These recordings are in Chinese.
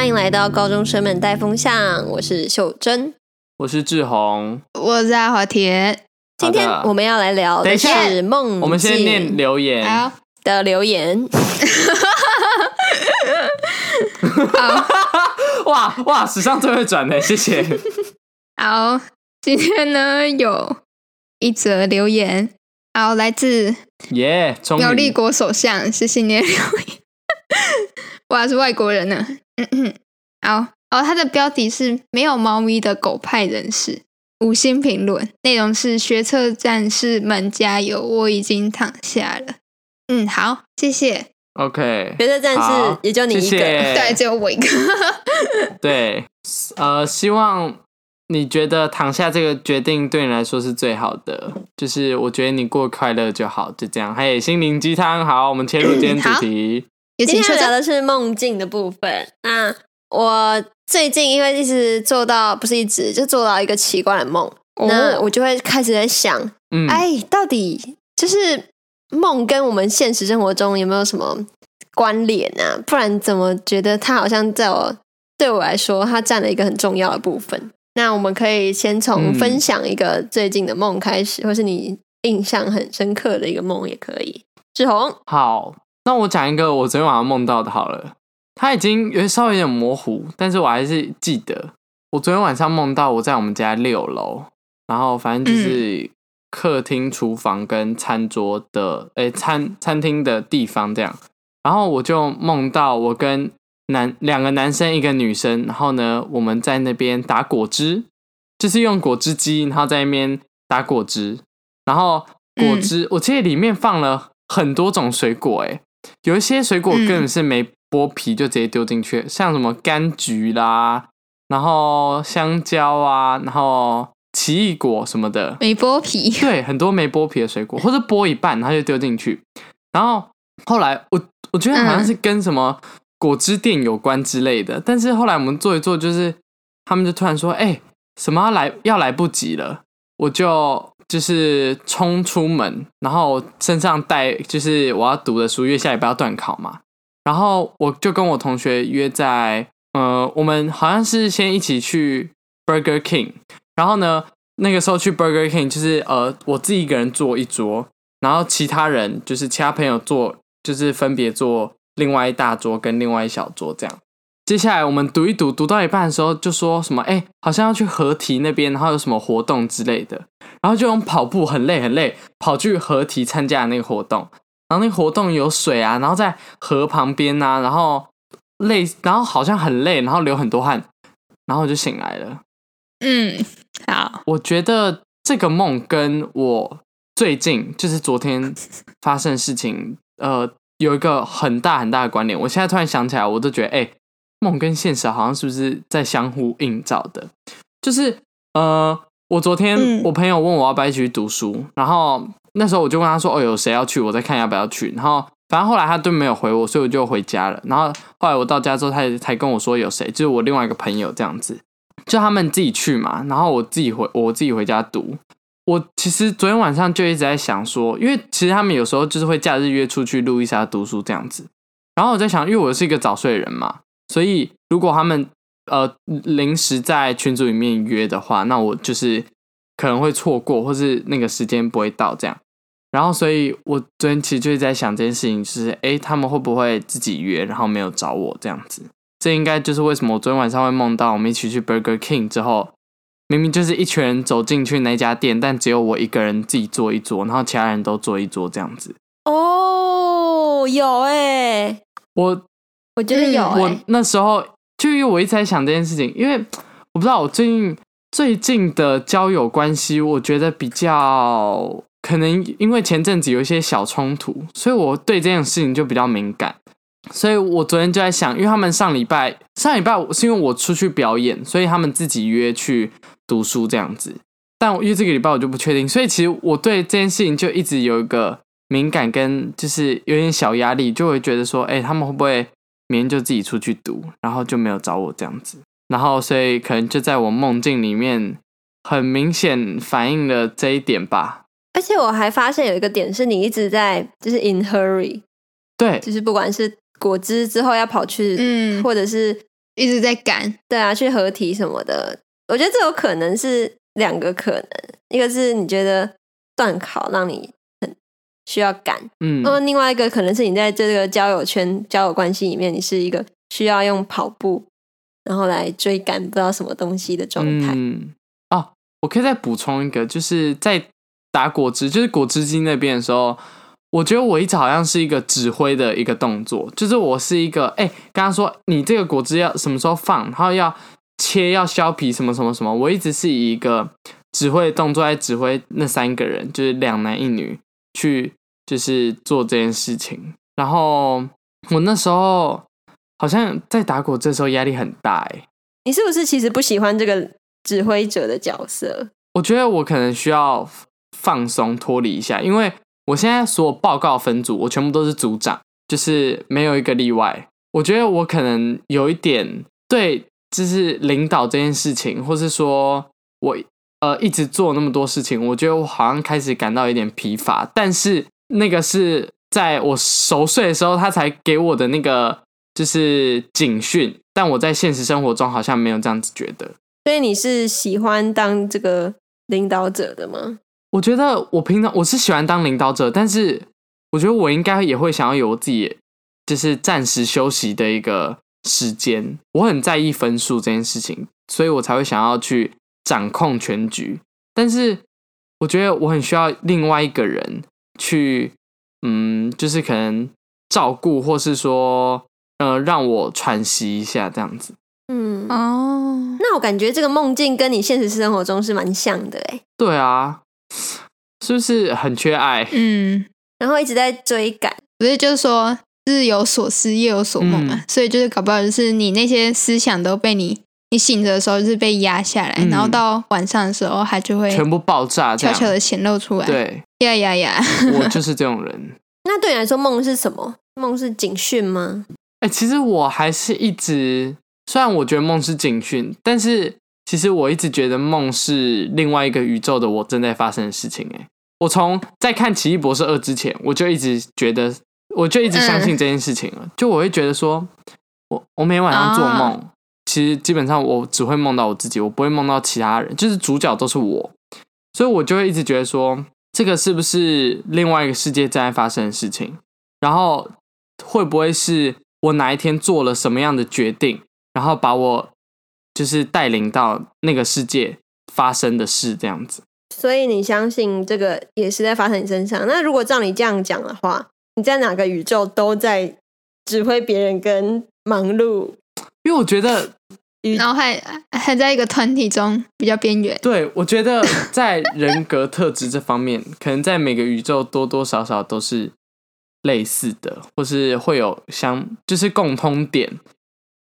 欢迎来到高中生们带风向，我是秀珍，我是志宏，我是阿华田。今天我们要来聊的是梦。我们先念留言的留言。哇哇，史上最会转的，谢谢。好，今天呢有一则留言，好，来自耶苗立国首相，谢谢你的留言。哇，是外国人呢。嗯嗯，好，哦，他的标题是没有猫咪的狗派人士，五星评论，内容是学测战士们加油，我已经躺下了。嗯，好，谢谢。OK，学测战士也就你一个，对，只有我一个。对，呃，希望你觉得躺下这个决定对你来说是最好的，就是我觉得你过快乐就好，就这样。嘿，心灵鸡汤，好，我们切入今天主题。今天聊的是梦境的部分。那我最近因为一直做到，不是一直就做到一个奇怪的梦，哦、那我就会开始在想，嗯，哎，到底就是梦跟我们现实生活中有没有什么关联啊？不然怎么觉得它好像在我对我来说，它占了一个很重要的部分？那我们可以先从分享一个最近的梦开始，嗯、或是你印象很深刻的一个梦也可以。志宏，好。那我讲一个我昨天晚上梦到的，好了，它已经有稍微有点模糊，但是我还是记得，我昨天晚上梦到我在我们家六楼，然后反正就是客厅、厨房跟餐桌的，诶、欸，餐餐厅的地方这样，然后我就梦到我跟男两个男生一个女生，然后呢，我们在那边打果汁，就是用果汁机，然后在那边打果汁，然后果汁，我记得里面放了很多种水果，诶。有一些水果根本是没剥皮就直接丢进去，嗯、像什么柑橘啦，然后香蕉啊，然后奇异果什么的，没剥皮。对，很多没剥皮的水果，或者剥一半然后就丢进去。然后后来我我觉得好像是跟什么果汁店有关之类的，嗯、但是后来我们做一做，就是他们就突然说：“哎、欸，什么要来要来不及了。”我就。就是冲出门，然后身上带就是我要读的书，因为下礼拜要段考嘛。然后我就跟我同学约在，呃，我们好像是先一起去 Burger King。然后呢，那个时候去 Burger King 就是呃，我自己一个人坐一桌，然后其他人就是其他朋友坐，就是分别坐另外一大桌跟另外一小桌这样。接下来我们读一读，读到一半的时候就说什么，哎，好像要去河堤那边，然后有什么活动之类的。然后就用跑步很累很累跑去河堤参加那个活动，然后那个活动有水啊，然后在河旁边啊，然后累，然后好像很累，然后流很多汗，然后我就醒来了。嗯，好，我觉得这个梦跟我最近就是昨天发生的事情，呃，有一个很大很大的关联。我现在突然想起来，我都觉得，哎，梦跟现实好像是不是在相互映照的？就是，呃。我昨天我朋友问我要不要一起去读书，嗯、然后那时候我就问他说：“哦，有谁要去？我再看要不要去。”然后反正后来他都没有回我，所以我就回家了。然后后来我到家之后，他才跟我说有谁，就是我另外一个朋友这样子，就他们自己去嘛。然后我自己回我自己回家读。我其实昨天晚上就一直在想说，因为其实他们有时候就是会假日约出去路易莎读书这样子。然后我在想，因为我是一个早睡人嘛，所以如果他们呃，临时在群组里面约的话，那我就是可能会错过，或是那个时间不会到这样。然后，所以我昨天其实就是在想这件事情，就是哎，他们会不会自己约，然后没有找我这样子？这应该就是为什么我昨天晚上会梦到我们一起去 Burger King 之后，明明就是一群人走进去那家店，但只有我一个人自己坐一桌，然后其他人都坐一桌这样子。哦，有哎，我我觉得有，我那时候。就因为我一直在想这件事情，因为我不知道我最近最近的交友关系，我觉得比较可能因为前阵子有一些小冲突，所以我对这件事情就比较敏感。所以我昨天就在想，因为他们上礼拜上礼拜是因为我出去表演，所以他们自己约去读书这样子。但因为这个礼拜我就不确定，所以其实我对这件事情就一直有一个敏感跟就是有点小压力，就会觉得说，哎，他们会不会？明天就自己出去读，然后就没有找我这样子，然后所以可能就在我梦境里面，很明显反映了这一点吧。而且我还发现有一个点是你一直在就是 in hurry，对，就是不管是果汁之后要跑去，嗯，或者是一直在赶，对啊，去合体什么的。我觉得这有可能是两个可能，一个是你觉得段考让你很需要赶，嗯，那么另外一个可能是你在这个交友圈、交友关系里面，你是一个需要用跑步然后来追赶不知道什么东西的状态。嗯，哦，我可以再补充一个，就是在打果汁，就是果汁机那边的时候。我觉得我一直好像是一个指挥的一个动作，就是我是一个哎，刚刚说你这个果汁要什么时候放，然后要切要削皮什么什么什么，我一直是以一个指挥的动作来指挥那三个人，就是两男一女去就是做这件事情。然后我那时候好像在打果汁的时候压力很大哎，你是不是其实不喜欢这个指挥者的角色？我觉得我可能需要放松脱离一下，因为。我现在所有报告分组，我全部都是组长，就是没有一个例外。我觉得我可能有一点对，就是领导这件事情，或是说我呃一直做那么多事情，我觉得我好像开始感到有点疲乏。但是那个是在我熟睡的时候，他才给我的那个就是警讯。但我在现实生活中好像没有这样子觉得。所以你是喜欢当这个领导者的吗？我觉得我平常我是喜欢当领导者，但是我觉得我应该也会想要有我自己就是暂时休息的一个时间。我很在意分数这件事情，所以我才会想要去掌控全局。但是我觉得我很需要另外一个人去，嗯，就是可能照顾，或是说，呃，让我喘息一下这样子。嗯哦，那我感觉这个梦境跟你现实生活中是蛮像的哎。对啊。是不是很缺爱？嗯，然后一直在追赶，不是就是说日有所思夜有所梦嘛，嗯、所以就是搞不好就是你那些思想都被你你醒着的时候就是被压下来，嗯、然后到晚上的时候它就会全部爆炸，悄悄的显露出来。对，呀呀呀！我就是这种人。那对你来说，梦是什么？梦是警讯吗？哎、欸，其实我还是一直，虽然我觉得梦是警讯，但是。其实我一直觉得梦是另外一个宇宙的我正在发生的事情。哎，我从在看《奇异博士二》之前，我就一直觉得，我就一直相信这件事情了。嗯、就我会觉得说，我我每晚上做梦，哦、其实基本上我只会梦到我自己，我不会梦到其他人，就是主角都是我，所以我就会一直觉得说，这个是不是另外一个世界正在发生的事情？然后会不会是我哪一天做了什么样的决定，然后把我。就是带领到那个世界发生的事这样子，所以你相信这个也是在发生你身上。那如果照你这样讲的话，你在哪个宇宙都在指挥别人跟忙碌？因为我觉得，然后还还在一个团体中比较边缘。对，我觉得在人格特质这方面，可能在每个宇宙多多少少都是类似的，或是会有相就是共通点。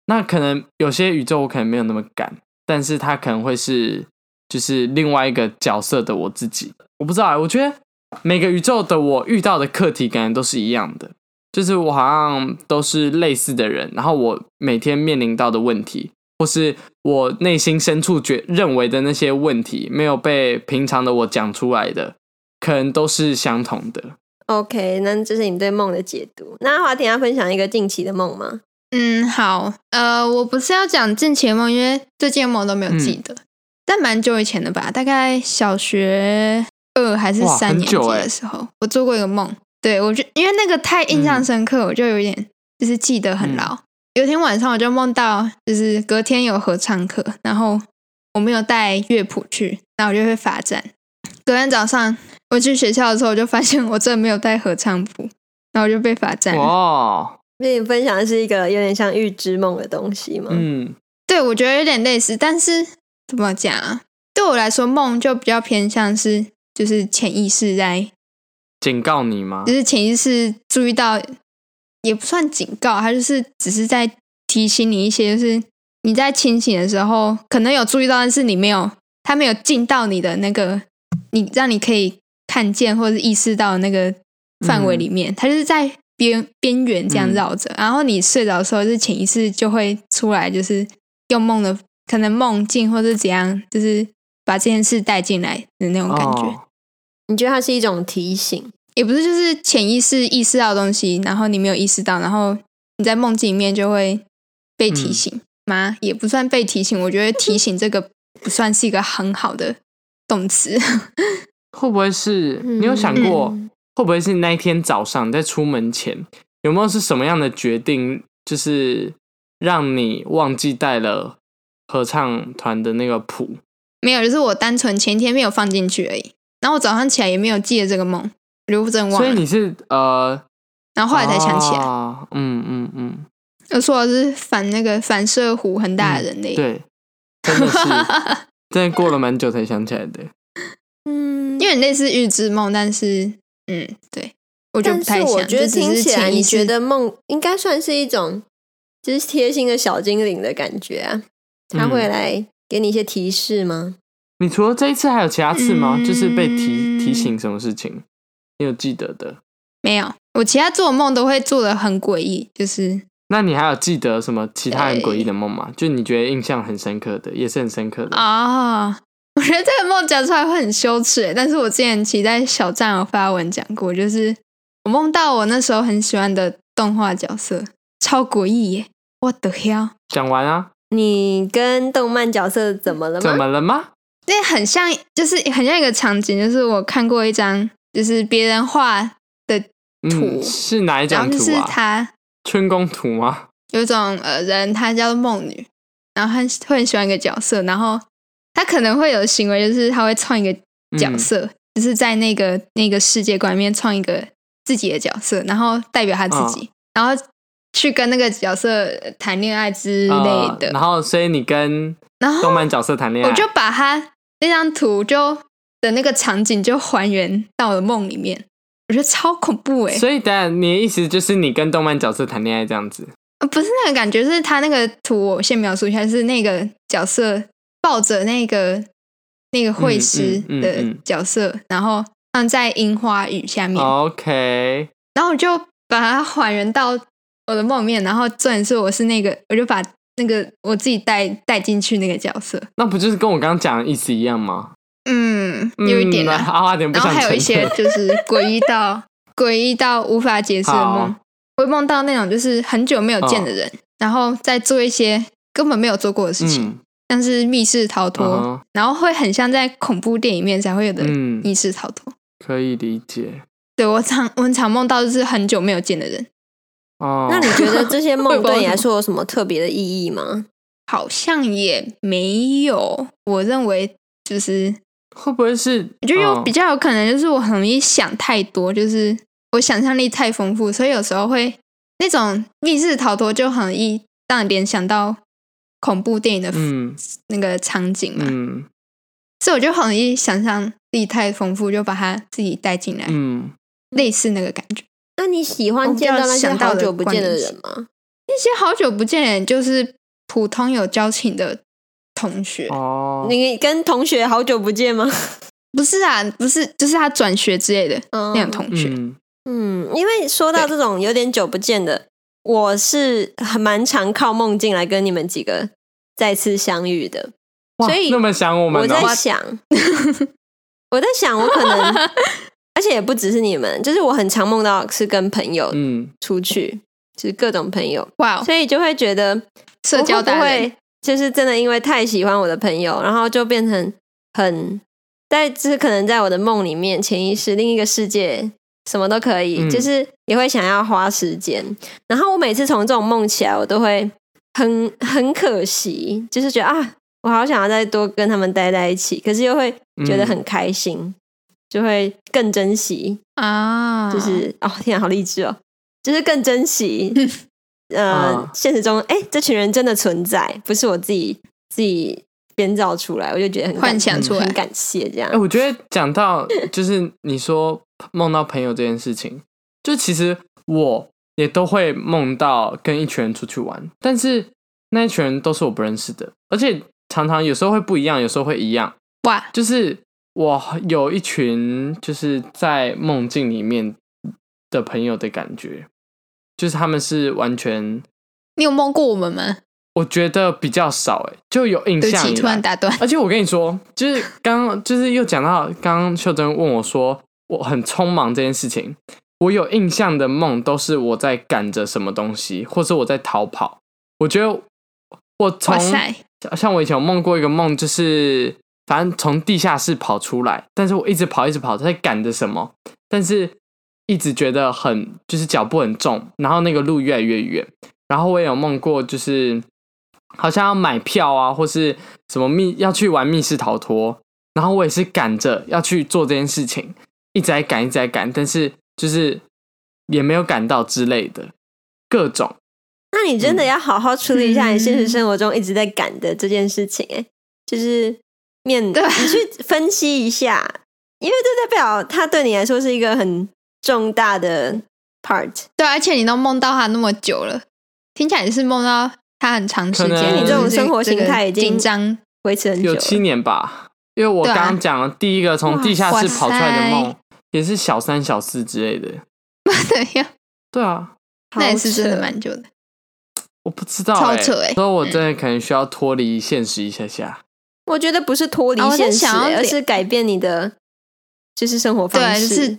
那可能有些宇宙我可能没有那么敢，但是它可能会是就是另外一个角色的我自己，我不知道啊。我觉得每个宇宙的我遇到的课题感觉都是一样的，就是我好像都是类似的人，然后我每天面临到的问题，或是我内心深处觉认为的那些问题，没有被平常的我讲出来的，可能都是相同的。OK，那这是你对梦的解读。那华婷要分享一个近期的梦吗？嗯，好，呃，我不是要讲近期的梦，因为最近的梦都没有记得，嗯、但蛮久以前的吧，大概小学二还是三年级的时候，我做过一个梦。对，我就因为那个太印象深刻，嗯、我就有点就是记得很牢。嗯、有一天晚上，我就梦到就是隔天有合唱课，然后我没有带乐谱去，然后我就会罚站。隔天早上我去学校的时候，我就发现我真的没有带合唱谱，然后我就被罚站。哇！跟你分享的是一个有点像预知梦的东西吗？嗯，对，我觉得有点类似，但是怎么讲啊？对我来说，梦就比较偏向是，就是潜意识在警告你吗？就是潜意识注意到，也不算警告，他就是只是在提醒你一些，就是你在清醒的时候可能有注意到，但是你没有，他没有进到你的那个，你让你可以看见或者意识到那个范围里面，嗯、就是在。边边缘这样绕着，嗯、然后你睡着的时候，是潜意识就会出来，就是用梦的可能梦境或者怎样，就是把这件事带进来的那种感觉。哦、你觉得它是一种提醒？也不是，就是潜意识意识到的东西，然后你没有意识到，然后你在梦境里面就会被提醒。吗？也不算被提醒。我觉得提醒这个不算是一个很好的动词。会不会是你有想过，嗯、会不会是那一天早上在出门前，有没有是什么样的决定，就是让你忘记带了合唱团的那个谱？没有，就是我单纯前一天没有放进去而已。然后我早上起来也没有记得这个梦，刘真忘了。所以你是呃，然后后来才想起来。啊、嗯嗯嗯。我说的是反那个反射弧很大的人类。嗯、对，真的是，真的过了蛮久才想起来的。嗯，因为类似预知梦，但是嗯，对，我觉得不太像。我觉得听起来，你觉得梦应该算是一种，就是贴心的小精灵的感觉啊？他会来给你一些提示吗？你除了这一次，还有其他次吗？嗯、就是被提提醒什么事情？你有记得的？没有，我其他做梦都会做的很诡异，就是。那你还有记得什么其他很诡异的梦吗？就你觉得印象很深刻的，也是很深刻的啊？Oh, 我觉得这个梦讲出来会很羞耻，但是我之前其实在小站有发文讲过，就是我梦到我那时候很喜欢的动画角色，超诡异耶！What the hell？讲完啊？你跟动漫角色怎么了吗？怎么了吗？那很像，就是很像一个场景，就是我看过一张，就是别人画的图，嗯、是哪一张图啊？是他。春宫图吗？有一种呃人，他叫梦女，然后他会很喜欢一个角色，然后他可能会有行为，就是他会创一个角色，嗯、就是在那个那个世界观里面创一个自己的角色，然后代表他自己，哦、然后去跟那个角色谈恋爱之类的。呃、然后，所以你跟动漫角色谈恋爱，我就把他那张图就的那个场景就还原到了梦里面。我觉得超恐怖哎！所以，等下你的意思就是你跟动漫角色谈恋爱这样子啊？不是那个感觉，是他那个图，我先描述一下，是那个角色抱着那个那个会师的角色，嗯嗯嗯嗯、然后放在樱花雨下面。OK，然后我就把它还原到我的梦里面，然后重点是我是那个，我就把那个我自己带带进去那个角色。那不就是跟我刚刚讲的意思一样吗？嗯，有一点的，嗯、然后还有一些就是诡异到 诡异到无法解释的梦，会梦到那种就是很久没有见的人，哦、然后再做一些根本没有做过的事情，嗯、像是密室逃脱，嗯、然后会很像在恐怖电影里面才会有的密室逃脱。可以理解。对，我常我很常梦到就是很久没有见的人。哦，那你觉得这些梦对你来说有什么特别的意义吗？好像也没有，我认为就是。会不会是？我觉得有比较有可能，就是我很容易想太多，就是我想象力太丰富，所以有时候会那种密室逃脱就很容易让你联想到恐怖电影的那个场景嘛。嗯，所以我就很容易想象力太丰富，就把它自己带进来。嗯，类似那个感觉。那你喜欢见到那些好久不见的人吗？那些好久不见的人，就是普通有交情的。同学。哦，你跟同学好久不见吗？不是啊，不是，就是他转学之类的、嗯、那种同学。嗯，因为说到这种有点久不见的，我是很蛮常靠梦境来跟你们几个再次相遇的。哇所以那么想我们、哦，我在想，我在想，我可能，而且也不只是你们，就是我很常梦到是跟朋友嗯。出去，嗯、就是各种朋友。哇，所以就会觉得社交单位。就是真的，因为太喜欢我的朋友，然后就变成很在，就是可能在我的梦里面，潜意识另一个世界，什么都可以，嗯、就是也会想要花时间。然后我每次从这种梦起来，我都会很很可惜，就是觉得啊，我好想要再多跟他们待在一起，可是又会觉得很开心，嗯、就会更珍惜啊。就是哦，天啊，好励志哦，就是更珍惜。呃，哦、现实中，哎，这群人真的存在，不是我自己自己编造出来，我就觉得很幻想出来，很感谢这样。哎，我觉得讲到就是你说 梦到朋友这件事情，就其实我也都会梦到跟一群人出去玩，但是那一群人都是我不认识的，而且常常有时候会不一样，有时候会一样。哇，就是我有一群就是在梦境里面的朋友的感觉。就是他们是完全，你有梦过我们吗？我觉得比较少哎，就有印象。突然打断，而且我跟你说，就是刚就是又讲到刚刚秀珍问我说我很匆忙这件事情，我有印象的梦都是我在赶着什么东西，或是我在逃跑。我觉得我从像我以前有梦过一个梦，就是反正从地下室跑出来，但是我一直跑一直跑，在赶着什么，但是一直觉得很就是脚步很重，然后那个路越来越远。然后我也有梦过，就是好像要买票啊，或是什么密要去玩密室逃脱，然后我也是赶着要去做这件事情，一直在赶一直在赶，但是就是也没有赶到之类的各种。那你真的要好好处理一下你现实生活中一直在赶的这件事情，哎，就是面对 你去分析一下，因为这代表他对你来说是一个很重大的 part。对，而且你都梦到他那么久了，听起来你是梦到他很长时间。你这种生活形态已经紧张维持很久，有七年吧。因为我刚刚讲了第一个从地下室跑出来的梦，也是小三小四之类的。对呀，对啊，那也是真的蛮久的。我不知道、欸，超扯哎、欸！所以我真的可能需要脱离现实一下下。我觉得不是脱离现实、欸，而是改变你的就是生活方式。就是、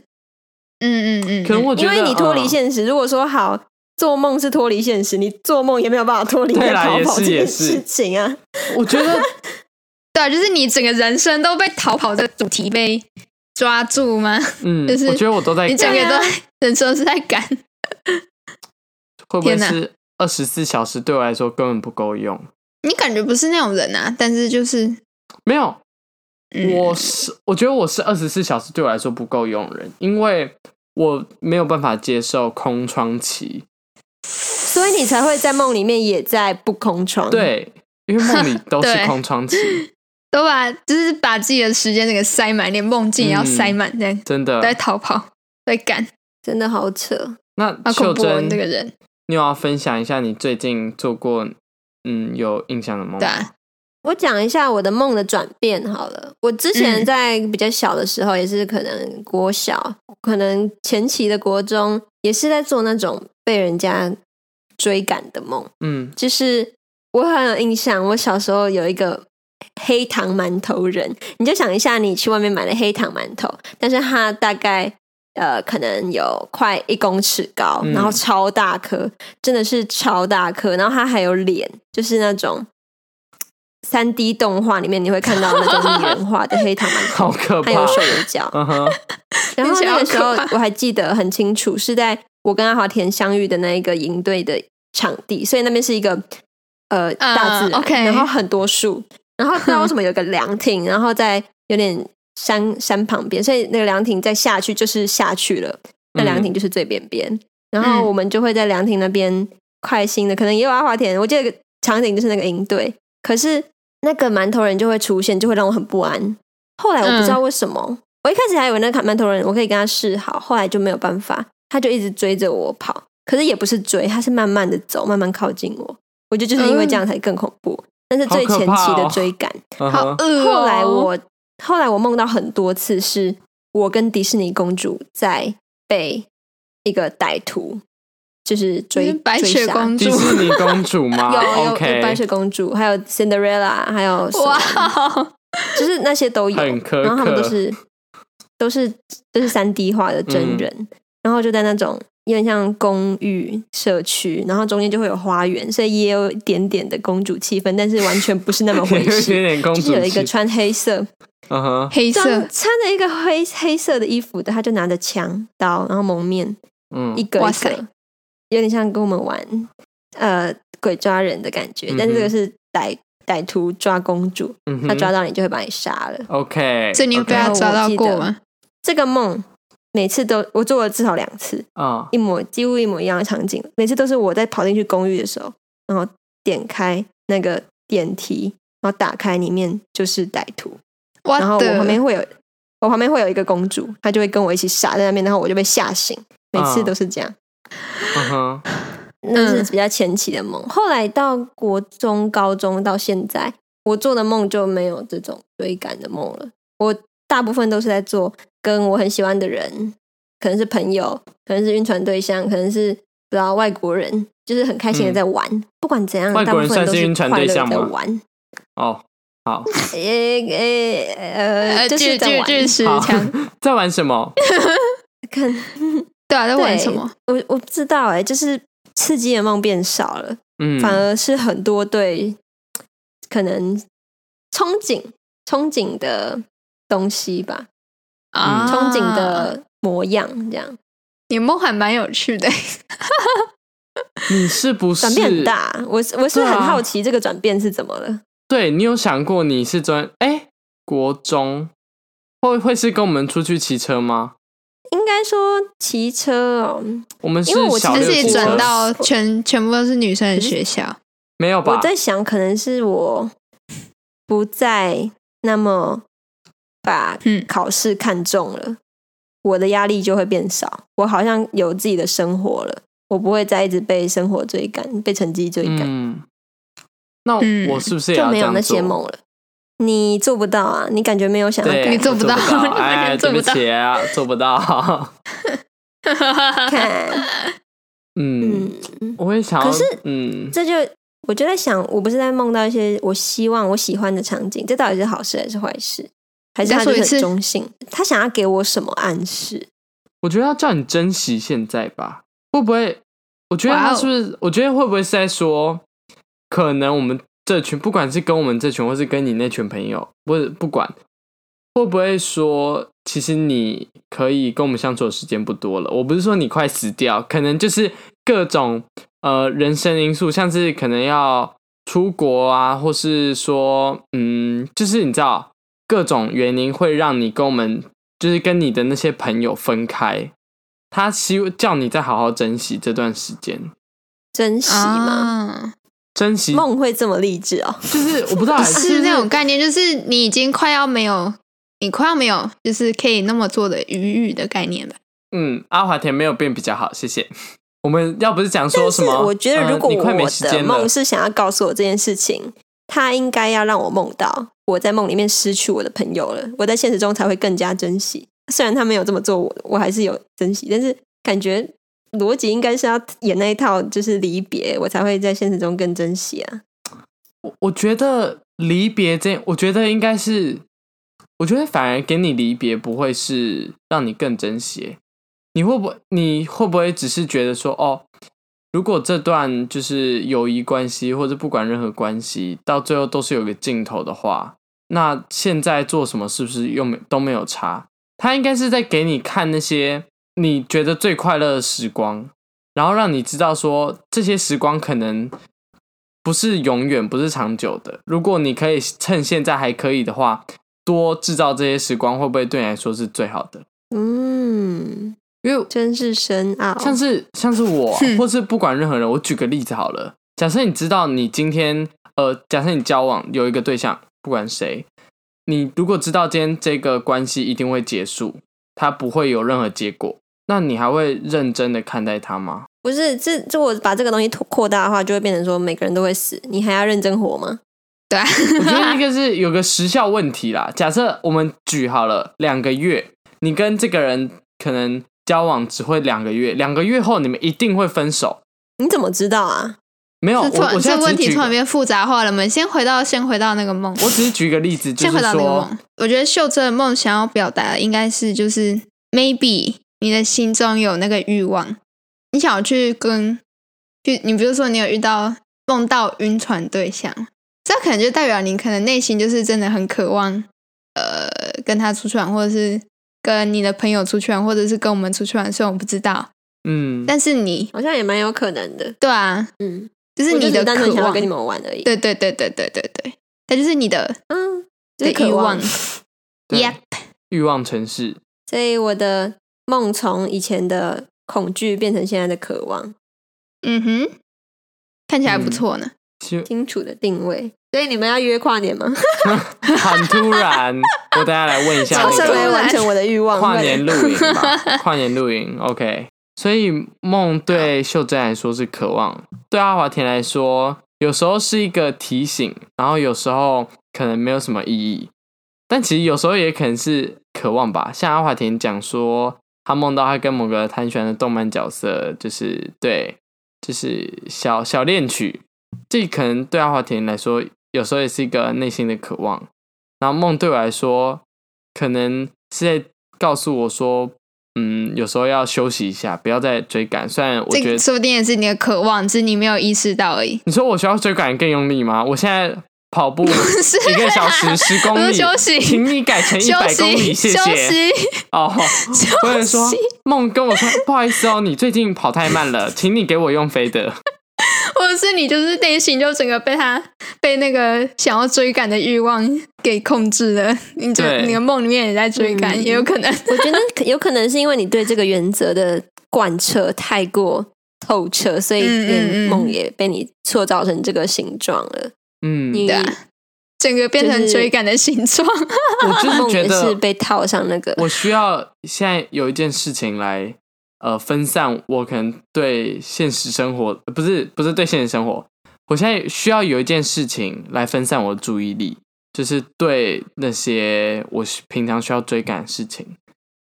嗯嗯嗯。可能我觉得，因为你脱离现实，嗯、如果说好做梦是脱离现实，你做梦也没有办法脱离逃跑这件事情啊。我觉得，对，就是你整个人生都被逃跑这个主题被抓住吗？嗯，就是我觉得我都在，你整个都人生是在赶，会不会是？二十四小时对我来说根本不够用。你感觉不是那种人啊，但是就是没有。我是我觉得我是二十四小时对我来说不够用人，因为我没有办法接受空窗期，所以你才会在梦里面也在不空窗。对，因为梦里都是 空窗期，都把就是把自己的时间那个塞满，连梦境也要塞满，这样、嗯、真的在逃跑，在赶，真的好扯。那秀珍这个人。你有要分享一下你最近做过嗯有印象的梦？对，我讲一下我的梦的转变好了。我之前在比较小的时候，也是可能国小，嗯、可能前期的国中，也是在做那种被人家追赶的梦。嗯，就是我很有印象，我小时候有一个黑糖馒头人，你就想一下，你去外面买的黑糖馒头，但是它大概。呃，可能有快一公尺高，然后超大颗，嗯、真的是超大颗。然后它还有脸，就是那种三 D 动画里面你会看到那种拟人化的黑糖馒头，好可怕，还有手有脚。Uh huh、然后那个时候我还记得很清楚，是在我跟阿华田相遇的那一个营队的场地，所以那边是一个呃大自然，uh. 然后很多树，然后不知道为什么有个凉亭，然后在有点。山山旁边，所以那个凉亭再下去就是下去了。那凉亭就是最边边，嗯、然后我们就会在凉亭那边快心的，可能也有阿华田。我记得场景就是那个营队，可是那个馒头人就会出现，就会让我很不安。后来我不知道为什么，嗯、我一开始还以为那个馒头人我可以跟他示好，后来就没有办法，他就一直追着我跑。可是也不是追，他是慢慢的走，慢慢靠近我。我觉得就是因为这样才更恐怖。嗯、但是最前期的追赶，好，后来我。后来我梦到很多次，是我跟迪士尼公主在被一个歹徒就是追白雪公主，迪士尼公主吗？有有白雪公主，还有 Cinderella，还有哇，就是那些都有，然后他们都是都是都是三 D 化的真人，嗯、然后就在那种。有点像公寓社区，然后中间就会有花园，所以也有一点点的公主气氛，但是完全不是那么 回事。有点公主，有一个穿黑色，嗯哼，黑色穿着一个黑黑色的衣服的，他就拿着枪刀，然后蒙面，嗯，一个一个，塞有点像跟我们玩呃鬼抓人的感觉，嗯、但是这个是歹歹徒抓公主，嗯、他抓到你就会把你杀了。OK，所以你有被他抓到过吗？这个梦。每次都我做了至少两次啊，一模几乎一模一样的场景。每次都是我在跑进去公寓的时候，然后点开那个电梯，然后打开里面就是歹徒，然后我旁边会有我旁边会有一个公主，她就会跟我一起傻在那边，然后我就被吓醒。每次都是这样，嗯哼，那是比较前期的梦。后来到国中、高中到现在，我做的梦就没有这种追赶的梦了。我大部分都是在做。跟我很喜欢的人，可能是朋友，可能是晕船对象，可能是不知道外国人，就是很开心的在玩。嗯、不管怎样，外国人算是晕船对象吗？大部分都是快乐的在玩。哦，好。诶诶呃，就是在玩。在玩什么？看，对啊，在玩什么？我我不知道哎，就是刺激的梦变少了，嗯，反而是很多对可能憧憬憧憬的东西吧，啊，憧憬的模样这样。你梦还蛮有趣的，你是不是 转变很大？我我是很好奇这个转变是怎么了？对，你有想过你是专哎国中会会是跟我们出去骑车吗？应该说骑车哦，我们是因为我小而且六转到全全部都是女生的学校，没有吧？我在想，可能是我不再那么把考试看重了。我的压力就会变少，我好像有自己的生活了，我不会再一直被生活追赶，被成绩追赶。嗯，那我是不是也就没有那些梦了？你做不到啊！你感觉没有想要改，你做不到，哎，对不起啊，做不到。看，嗯，我会想，可是，嗯，这就我就在想，我不是在梦到一些我希望、我喜欢的场景，这到底是好事还是坏事？还是他就很中性？他想要给我什么暗示？我觉得要叫你珍惜现在吧。会不会？我觉得他是不是？Wow. 我觉得会不会是在说，可能我们这群，不管是跟我们这群，或是跟你那群朋友，不是不管，会不会说，其实你可以跟我们相处的时间不多了。我不是说你快死掉，可能就是各种呃人生因素，像是可能要出国啊，或是说，嗯，就是你知道。各种原因会让你跟我们，就是跟你的那些朋友分开。他希叫你再好好珍惜这段时间，珍惜吗？啊、珍惜梦会这么励志哦？就是我不知道，是那种概念，就是你已经快要没有，你快要没有，就是可以那么做的余裕的概念吧。嗯，阿华田没有变比较好，谢谢。我们要不是讲说什么？我觉得如果我的梦是想要告诉我这件事情。他应该要让我梦到我在梦里面失去我的朋友了，我在现实中才会更加珍惜。虽然他没有这么做，我我还是有珍惜，但是感觉逻辑应该是要演那一套，就是离别，我才会在现实中更珍惜啊。我我觉得离别这，我觉得应该是，我觉得反而给你离别不会是让你更珍惜，你会不会你会不会只是觉得说哦？如果这段就是友谊关系，或者不管任何关系，到最后都是有个尽头的话，那现在做什么是不是又没都没有差？他应该是在给你看那些你觉得最快乐的时光，然后让你知道说这些时光可能不是永远，不是长久的。如果你可以趁现在还可以的话，多制造这些时光，会不会对你来说是最好的？嗯。因为真是深奥，像是像是我，或是不管任何人，我举个例子好了。假设你知道你今天，呃，假设你交往有一个对象，不管谁，你如果知道今天这个关系一定会结束，它不会有任何结果，那你还会认真的看待他吗？不是，这这我把这个东西扩大的话，就会变成说每个人都会死，你还要认真活吗？对啊，我觉得一个是有个时效问题啦。假设我们举好了两个月，你跟这个人可能。交往只会两个月，两个月后你们一定会分手。你怎么知道啊？没有，我我现在这问题突然变复杂化了。我们先回到，先回到那个梦。我只是举一个例子，就是说，先回到那个梦。我觉得秀珍的梦想要表达的应该是，就是 maybe 你的心中有那个欲望，你想要去跟，就你比如说你有遇到梦到晕船对象，这可能就代表你可能内心就是真的很渴望，呃，跟他出去玩，或者是。跟你的朋友出去玩，或者是跟我们出去玩，虽然我不知道，嗯，但是你好像也蛮有可能的，对啊，嗯，就是你的渴望，跟你们玩而已，对对对对对对对，它就是你的嗯的欲望，Yep，欲望城市，所以我的梦从以前的恐惧变成现在的渴望，嗯哼，看起来不错呢，嗯，清楚的定位。所以你们要约跨年吗？很突然，我等下来问一下那个。没完成我的欲望。跨年露营吧，跨年露营，OK。所以梦对秀珍来说是渴望，对阿华田来说，有时候是一个提醒，然后有时候可能没有什么意义，但其实有时候也可能是渴望吧。像阿华田讲说，他梦到他跟某个他喜欢的动漫角色，就是对，就是小小恋曲，这可能对阿华田来说。有时候也是一个内心的渴望，然后梦对我来说，可能是在告诉我说，嗯，有时候要休息一下，不要再追赶。虽然我觉得，说不定也是你的渴望，只是你没有意识到而已。你说我需要追赶更用力吗？我现在跑步一个小时 十公里，休息，请你改成一百公里，谢谢。休息哦，或者说梦跟我说，不好意思哦，你最近跑太慢了，请你给我用飞的。或者是你就是内心就整个被他被那个想要追赶的欲望给控制了，你就你的梦里面也在追赶，嗯、也有可能。我觉得有可能是因为你对这个原则的贯彻太过透彻，所以连梦也被你塑造成这个形状了。嗯，你整个变成追赶的形状。我就是觉得是被套上那个。我需要现在有一件事情来。呃，分散我可能对现实生活，不是不是对现实生活，我现在需要有一件事情来分散我的注意力，就是对那些我平常需要追赶的事情，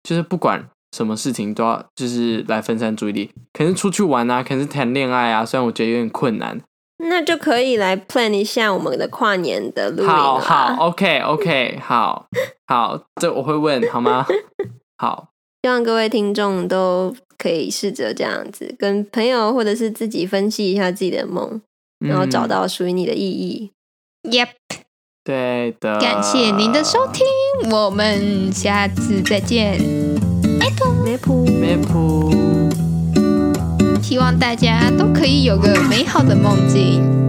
就是不管什么事情都要，就是来分散注意力，可能是出去玩啊，可能是谈恋爱啊，虽然我觉得有点困难，那就可以来 plan 一下我们的跨年的录音。好好，OK OK，好好，这我会问好吗？好。希望各位听众都可以试着这样子，跟朋友或者是自己分析一下自己的梦，然后找到属于你的意义。Yep，对的。感谢您的收听，我们下次再见。梅普，梅普，梅普。希望大家都可以有个美好的梦境。